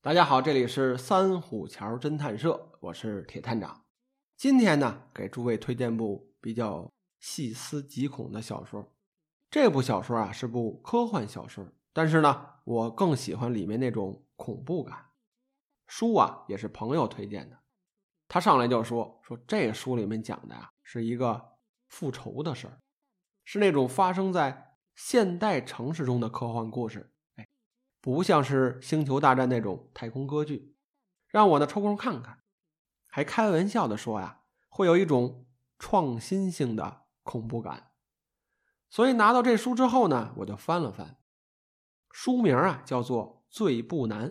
大家好，这里是三虎桥侦探社，我是铁探长。今天呢，给诸位推荐部比较细思极恐的小说。这部小说啊是部科幻小说，但是呢，我更喜欢里面那种恐怖感。书啊也是朋友推荐的，他上来就说说这书里面讲的呀是一个复仇的事儿，是那种发生在现代城市中的科幻故事。不像是星球大战那种太空歌剧，让我呢抽空看看，还开玩笑的说呀，会有一种创新性的恐怖感。所以拿到这书之后呢，我就翻了翻，书名啊叫做《最不难》，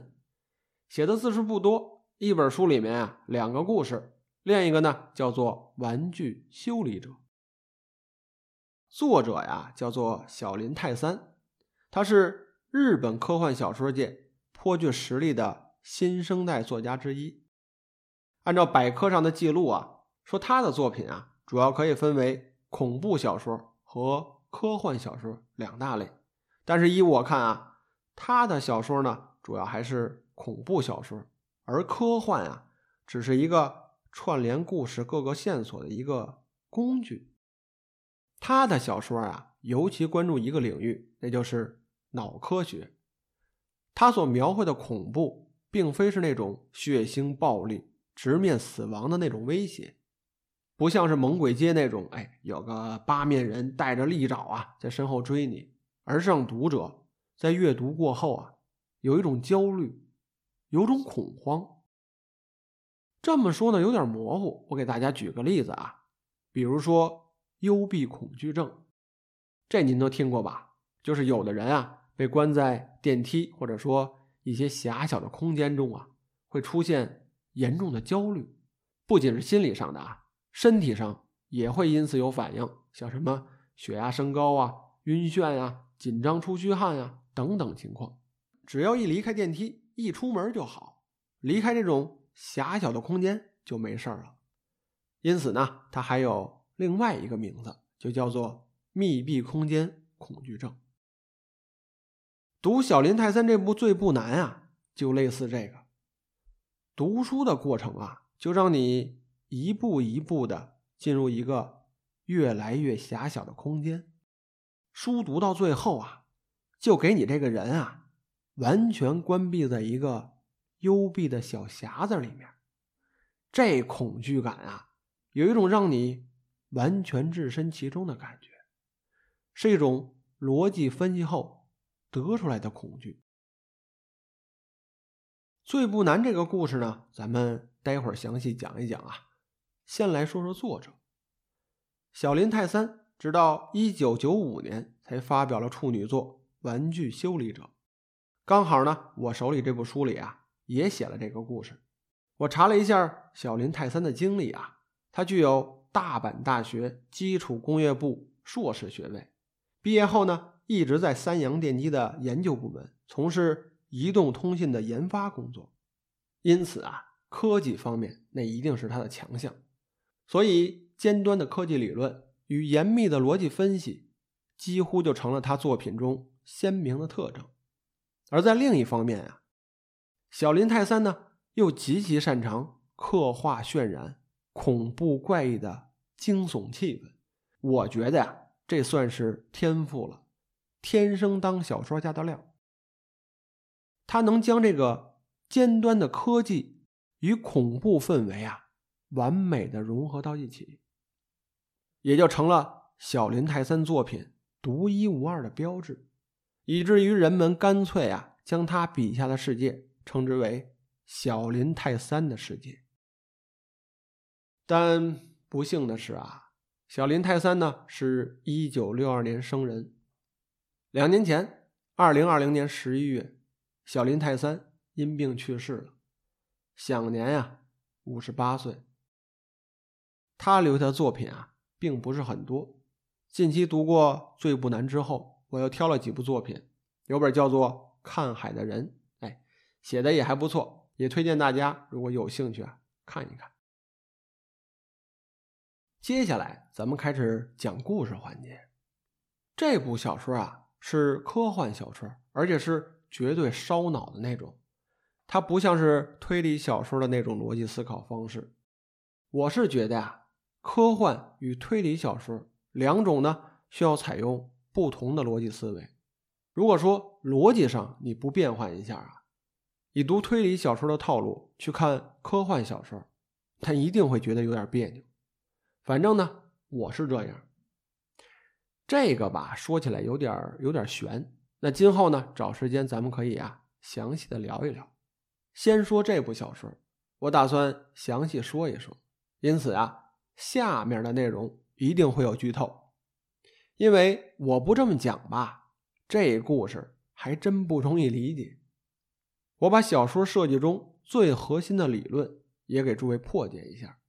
写的字数不多，一本书里面啊两个故事，另一个呢叫做《玩具修理者》，作者呀叫做小林泰三，他是。日本科幻小说界颇具实力的新生代作家之一。按照百科上的记录啊，说他的作品啊，主要可以分为恐怖小说和科幻小说两大类。但是依我看啊，他的小说呢，主要还是恐怖小说，而科幻啊，只是一个串联故事各个线索的一个工具。他的小说啊，尤其关注一个领域，那就是。脑科学，他所描绘的恐怖，并非是那种血腥暴力、直面死亡的那种威胁，不像是《猛鬼街》那种，哎，有个八面人带着利爪啊，在身后追你，而是让读者在阅读过后啊，有一种焦虑，有种恐慌。这么说呢，有点模糊。我给大家举个例子啊，比如说幽闭恐惧症，这您都听过吧？就是有的人啊。被关在电梯或者说一些狭小的空间中啊，会出现严重的焦虑，不仅是心理上的啊，身体上也会因此有反应，像什么血压升高啊、晕眩呀、紧张出虚汗呀等等情况。只要一离开电梯，一出门就好，离开这种狭小的空间就没事了。因此呢，它还有另外一个名字，就叫做密闭空间恐惧症。读小林泰三这部《最不难》啊，就类似这个。读书的过程啊，就让你一步一步的进入一个越来越狭小的空间。书读到最后啊，就给你这个人啊，完全关闭在一个幽闭的小匣子里面。这恐惧感啊，有一种让你完全置身其中的感觉，是一种逻辑分析后。得出来的恐惧，最不难。这个故事呢，咱们待会儿详细讲一讲啊。先来说说作者小林泰三，直到一九九五年才发表了处女作《玩具修理者》。刚好呢，我手里这部书里啊，也写了这个故事。我查了一下小林泰三的经历啊，他具有大阪大学基础工业部硕士学位，毕业后呢。一直在三洋电机的研究部门从事移动通信的研发工作，因此啊，科技方面那一定是他的强项。所以，尖端的科技理论与严密的逻辑分析，几乎就成了他作品中鲜明的特征。而在另一方面啊，小林泰三呢，又极其擅长刻画渲染恐怖怪异的惊悚气氛。我觉得呀，这算是天赋了。天生当小说家的料，他能将这个尖端的科技与恐怖氛围啊，完美的融合到一起，也就成了小林泰三作品独一无二的标志，以至于人们干脆啊，将他笔下的世界称之为小林泰三的世界。但不幸的是啊，小林泰三呢，是一九六二年生人。两年前，二零二零年十一月，小林泰三因病去世了，享年呀五十八岁。他留下的作品啊，并不是很多。近期读过《最不难》之后，我又挑了几部作品，有本叫做《看海的人》，哎，写的也还不错，也推荐大家如果有兴趣啊看一看。接下来咱们开始讲故事环节，这部小说啊。是科幻小说，而且是绝对烧脑的那种。它不像是推理小说的那种逻辑思考方式。我是觉得呀，科幻与推理小说两种呢，需要采用不同的逻辑思维。如果说逻辑上你不变换一下啊，以读推理小说的套路去看科幻小说，他一定会觉得有点别扭。反正呢，我是这样。这个吧，说起来有点有点悬。那今后呢，找时间咱们可以啊，详细的聊一聊。先说这部小说，我打算详细说一说。因此啊，下面的内容一定会有剧透，因为我不这么讲吧，这故事还真不容易理解。我把小说设计中最核心的理论也给诸位破解一下，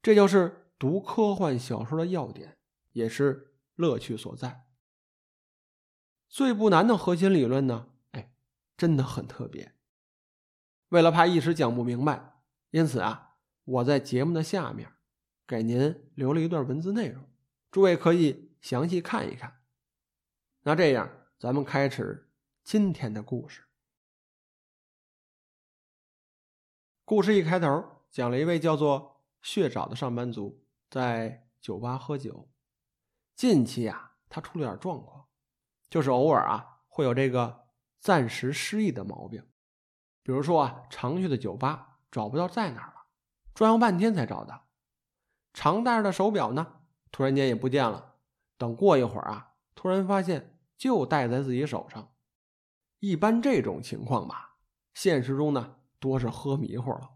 这就是读科幻小说的要点，也是。乐趣所在。最不难的核心理论呢？哎，真的很特别。为了怕一时讲不明白，因此啊，我在节目的下面给您留了一段文字内容，诸位可以详细看一看。那这样，咱们开始今天的故事。故事一开头讲了一位叫做血沼的上班族在酒吧喝酒。近期啊，他出了点状况，就是偶尔啊会有这个暂时失忆的毛病。比如说啊，常去的酒吧找不到在哪儿了，转悠半天才找到。常戴着的手表呢，突然间也不见了。等过一会儿啊，突然发现就戴在自己手上。一般这种情况吧，现实中呢多是喝迷糊了。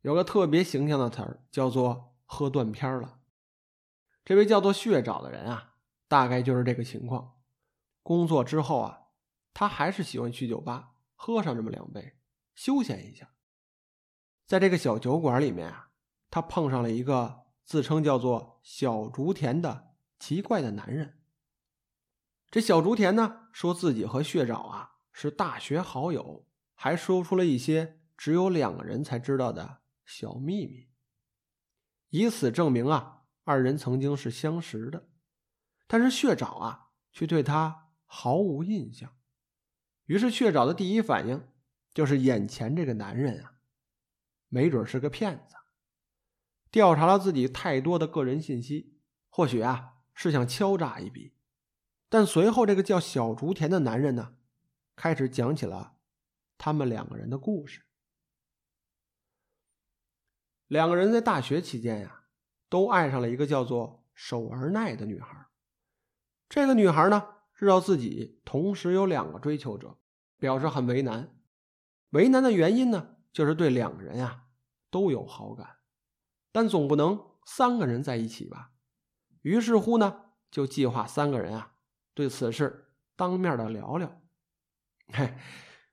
有个特别形象的词儿叫做“喝断片了”。这位叫做血沼的人啊，大概就是这个情况。工作之后啊，他还是喜欢去酒吧喝上这么两杯，休闲一下。在这个小酒馆里面啊，他碰上了一个自称叫做小竹田的奇怪的男人。这小竹田呢，说自己和血沼啊是大学好友，还说出了一些只有两个人才知道的小秘密，以此证明啊。二人曾经是相识的，但是血沼啊却对他毫无印象。于是血沼的第一反应就是眼前这个男人啊，没准是个骗子。调查了自己太多的个人信息，或许啊是想敲诈一笔。但随后这个叫小竹田的男人呢，开始讲起了他们两个人的故事。两个人在大学期间呀。都爱上了一个叫做守儿奈的女孩。这个女孩呢，知道自己同时有两个追求者，表示很为难。为难的原因呢，就是对两个人呀都有好感，但总不能三个人在一起吧。于是乎呢，就计划三个人啊对此事当面的聊聊。嘿，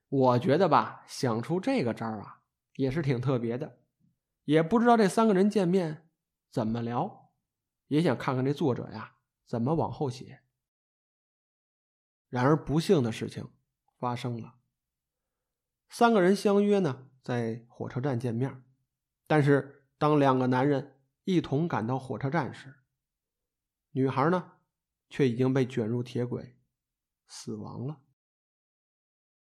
我觉得吧，想出这个招啊，也是挺特别的。也不知道这三个人见面。怎么聊？也想看看这作者呀怎么往后写。然而不幸的事情发生了。三个人相约呢在火车站见面，但是当两个男人一同赶到火车站时，女孩呢却已经被卷入铁轨，死亡了。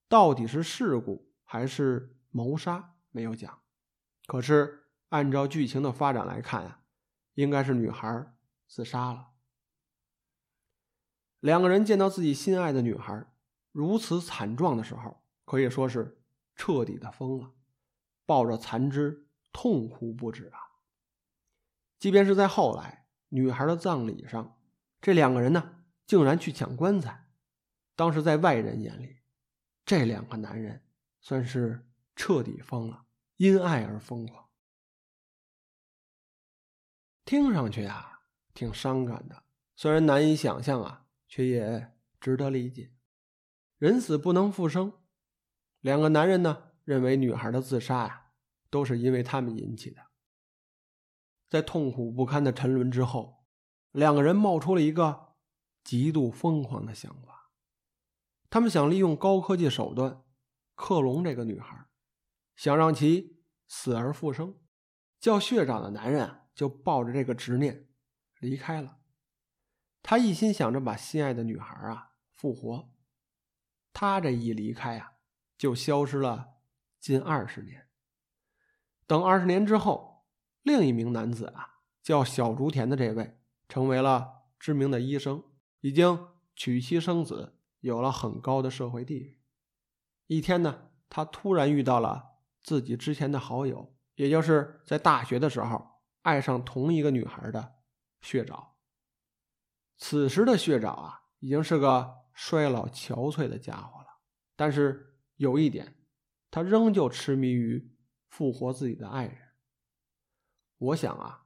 到底是事故还是谋杀没有讲，可是按照剧情的发展来看呀。应该是女孩自杀了。两个人见到自己心爱的女孩如此惨状的时候，可以说是彻底的疯了，抱着残肢痛哭不止啊！即便是在后来女孩的葬礼上，这两个人呢，竟然去抢棺材。当时在外人眼里，这两个男人算是彻底疯了，因爱而疯狂。听上去啊，挺伤感的。虽然难以想象啊，却也值得理解。人死不能复生，两个男人呢，认为女孩的自杀呀，都是因为他们引起的。在痛苦不堪的沉沦之后，两个人冒出了一个极度疯狂的想法。他们想利用高科技手段克隆这个女孩，想让其死而复生。叫血长的男人。就抱着这个执念离开了。他一心想着把心爱的女孩啊复活。他这一离开啊，就消失了近二十年。等二十年之后，另一名男子啊，叫小竹田的这位，成为了知名的医生，已经娶妻生子，有了很高的社会地位。一天呢，他突然遇到了自己之前的好友，也就是在大学的时候爱上同一个女孩的血沼。此时的血沼啊，已经是个衰老憔悴的家伙了。但是有一点，他仍旧痴迷于。复活自己的爱人，我想啊，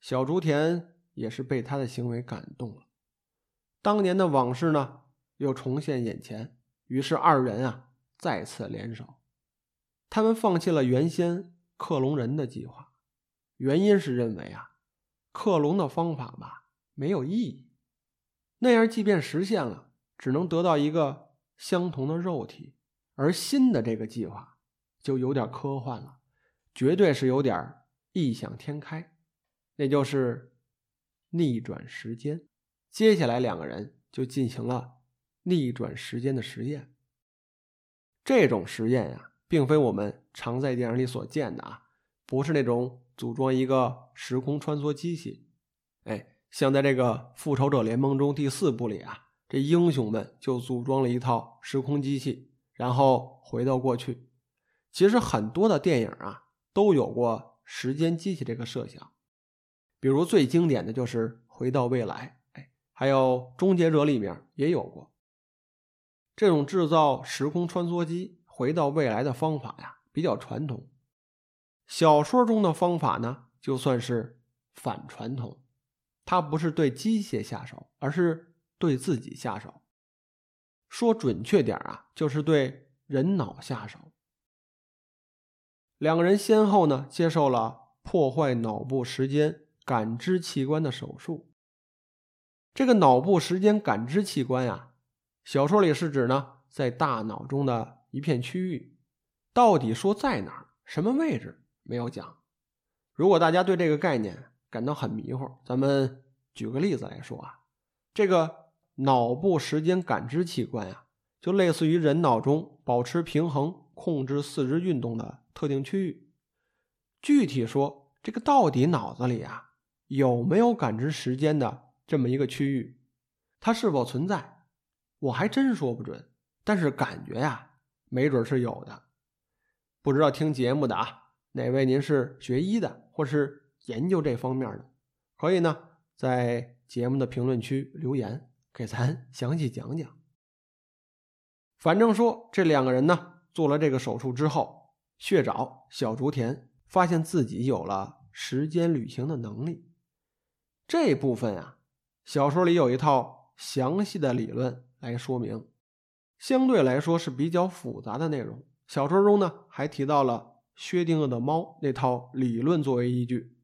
小竹田也是被他的行为感动了。当年的往事呢，又重现眼前，于是二人啊再次联手。他们放弃了原先克隆人的计划，原因是认为啊，克隆的方法吧没有意义，那样即便实现了，只能得到一个相同的肉体，而新的这个计划就有点科幻了。绝对是有点异想天开，那就是逆转时间。接下来两个人就进行了逆转时间的实验。这种实验呀，并非我们常在电影里所见的啊，不是那种组装一个时空穿梭机器。哎，像在这个《复仇者联盟》中第四部里啊，这英雄们就组装了一套时空机器，然后回到过去。其实很多的电影啊。都有过时间机器这个设想，比如最经典的就是《回到未来》，哎，还有《终结者》里面也有过。这种制造时空穿梭机回到未来的方法呀，比较传统。小说中的方法呢，就算是反传统，它不是对机械下手，而是对自己下手。说准确点啊，就是对人脑下手。两个人先后呢接受了破坏脑部时间感知器官的手术。这个脑部时间感知器官呀，小说里是指呢在大脑中的一片区域，到底说在哪儿、什么位置没有讲。如果大家对这个概念感到很迷糊，咱们举个例子来说啊，这个脑部时间感知器官呀，就类似于人脑中保持平衡、控制四肢运动的。特定区域，具体说，这个到底脑子里啊有没有感知时间的这么一个区域？它是否存在？我还真说不准。但是感觉呀，没准是有的。不知道听节目的啊，哪位您是学医的，或是研究这方面的，可以呢在节目的评论区留言，给咱详细讲讲。反正说这两个人呢做了这个手术之后。血沼小竹田发现自己有了时间旅行的能力，这部分啊，小说里有一套详细的理论来说明，相对来说是比较复杂的内容。小说中呢，还提到了薛定谔的猫那套理论作为依据。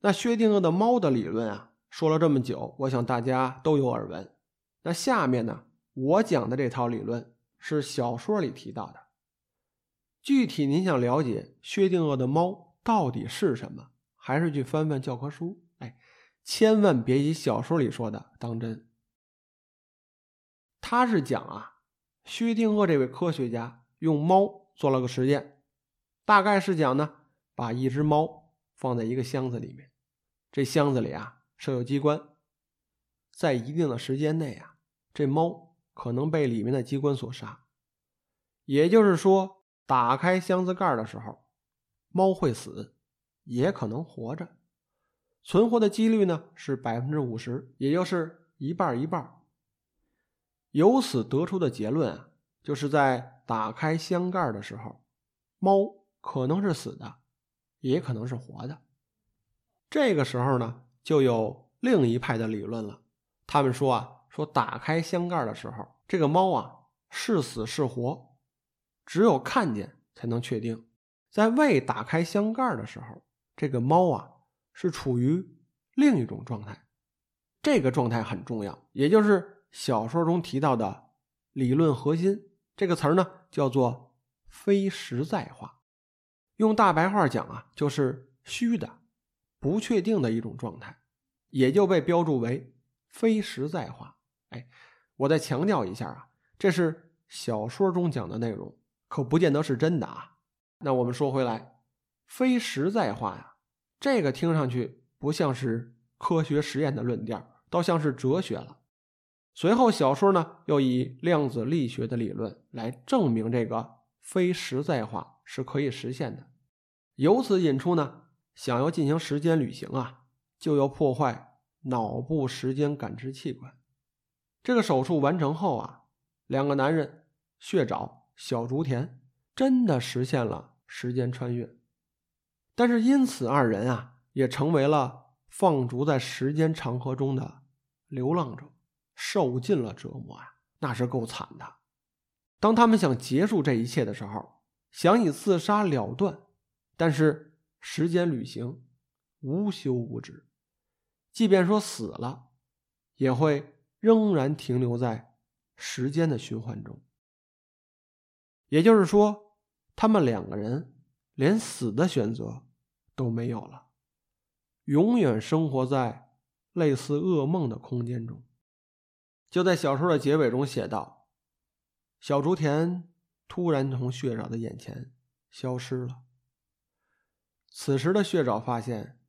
那薛定谔的猫的理论啊，说了这么久，我想大家都有耳闻。那下面呢，我讲的这套理论是小说里提到的。具体您想了解薛定谔的猫到底是什么，还是去翻翻教科书。哎，千万别以小说里说的当真。他是讲啊，薛定谔这位科学家用猫做了个实验，大概是讲呢，把一只猫放在一个箱子里面，这箱子里啊设有机关，在一定的时间内啊，这猫可能被里面的机关所杀，也就是说。打开箱子盖的时候，猫会死，也可能活着。存活的几率呢是百分之五十，也就是一半一半。由此得出的结论啊，就是在打开箱盖的时候，猫可能是死的，也可能是活的。这个时候呢，就有另一派的理论了。他们说啊，说打开箱盖的时候，这个猫啊是死是活。只有看见才能确定，在未打开箱盖的时候，这个猫啊是处于另一种状态。这个状态很重要，也就是小说中提到的理论核心。这个词儿呢叫做非实在化，用大白话讲啊，就是虚的、不确定的一种状态，也就被标注为非实在化。哎，我再强调一下啊，这是小说中讲的内容。可不见得是真的啊！那我们说回来，非实在化呀，这个听上去不像是科学实验的论调，倒像是哲学了。随后，小说呢又以量子力学的理论来证明这个非实在化是可以实现的。由此引出呢，想要进行时间旅行啊，就要破坏脑部时间感知器官。这个手术完成后啊，两个男人血沼、小竹田真的实现了时间穿越。但是因此，二人啊也成为了放逐在时间长河中的流浪者。受尽了折磨啊，那是够惨的。当他们想结束这一切的时候，想以自杀了断，但是时间旅行无休无止，即便说死了，也会仍然停留在时间的循环中。也就是说，他们两个人连死的选择都没有了，永远生活在类似噩梦的空间中。就在小说的结尾中写道：“小竹田突然从血沼的眼前消失了。此时的血沼发现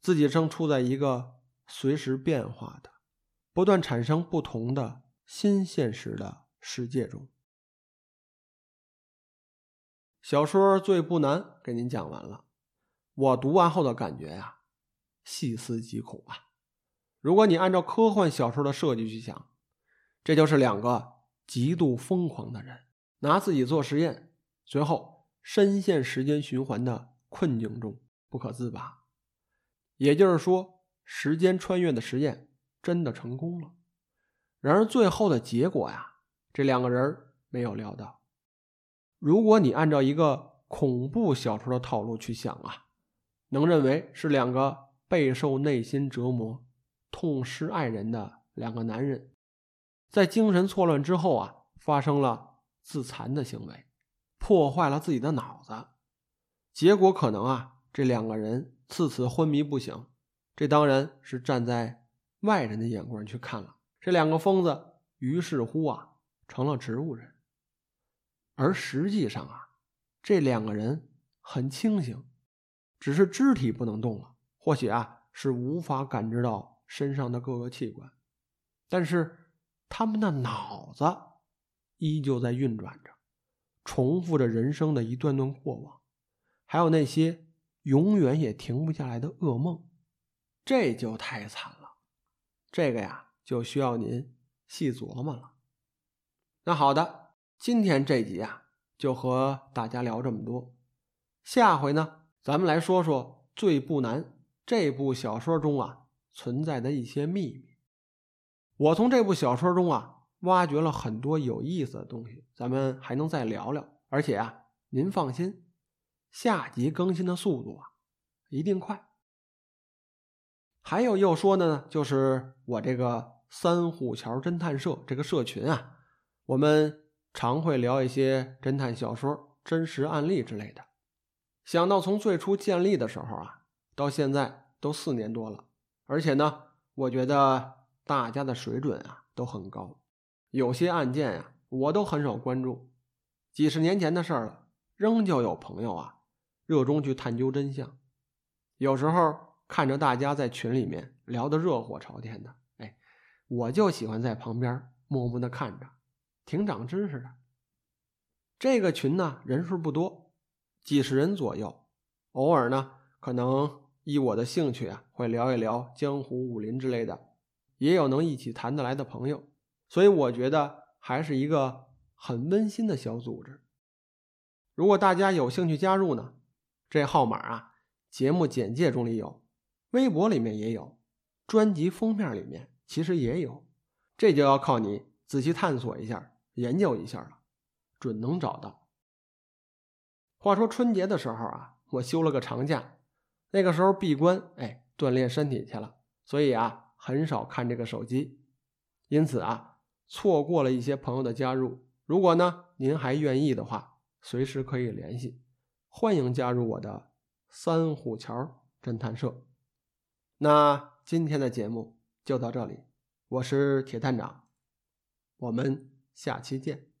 自己正处在一个随时变化的、不断产生不同的新现实的世界中。”小说《最不难》给您讲完了，我读完后的感觉呀，细思极恐啊！如果你按照科幻小说的设计去想，这就是两个极度疯狂的人拿自己做实验，随后深陷时间循环的困境中不可自拔。也就是说，时间穿越的实验真的成功了。然而最后的结果呀，这两个人没有料到。如果你按照一个恐怖小说的套路去想啊，能认为是两个备受内心折磨、痛失爱人的两个男人。在精神错乱之后啊，发生了自残的行为，破坏了自己的脑子，结果可能啊，这两个人自此昏迷不醒。这当然是站在外人的眼光去看了，这两个疯子于是乎啊，成了植物人。而实际上啊，这两个人很清醒，只是肢体不能动了，或许啊是无法感知到身上的各个器官，但是。他们的脑子依旧在运转着，重复着人生的一段段过往，还有那些永远也停不下来的噩梦，这就太惨了。这个呀，就需要您细琢磨了。那好的，今天这集啊，就和大家聊这么多。下回呢，咱们来说说《最不难》这部小说中啊存在的一些秘密。我从这部小说中啊，挖掘了很多有意思的东西，咱们还能再聊聊。而且啊，您放心，下集更新的速度啊，一定快。还有要说的呢，就是我这个三虎桥侦探社这个社群啊，我们常会聊一些侦探小说、真实案例之类的。想到从最初建立的时候啊，到现在都四年多了，而且呢，我觉得。大家的水准啊都很高，有些案件呀我都很少关注，几十年前的事儿了，仍旧有朋友啊热衷去探究真相。有时候看着大家在群里面聊得热火朝天的，哎，我就喜欢在旁边默默的看着，挺长知识的。这个群呢人数不多，几十人左右，偶尔呢可能依我的兴趣啊会聊一聊江湖武林之类的。也有能一起谈得来的朋友，所以我觉得还是一个很温馨的小组织。如果大家有兴趣加入呢，这号码啊，节目简介中里有，微博里面也有，专辑封面里面其实也有，这就要靠你仔细探索一下、研究一下了，准能找到。话说春节的时候啊，我休了个长假，那个时候闭关，哎，锻炼身体去了，所以啊。很少看这个手机，因此啊，错过了一些朋友的加入。如果呢，您还愿意的话，随时可以联系，欢迎加入我的三虎桥侦探社。那今天的节目就到这里，我是铁探长，我们下期见。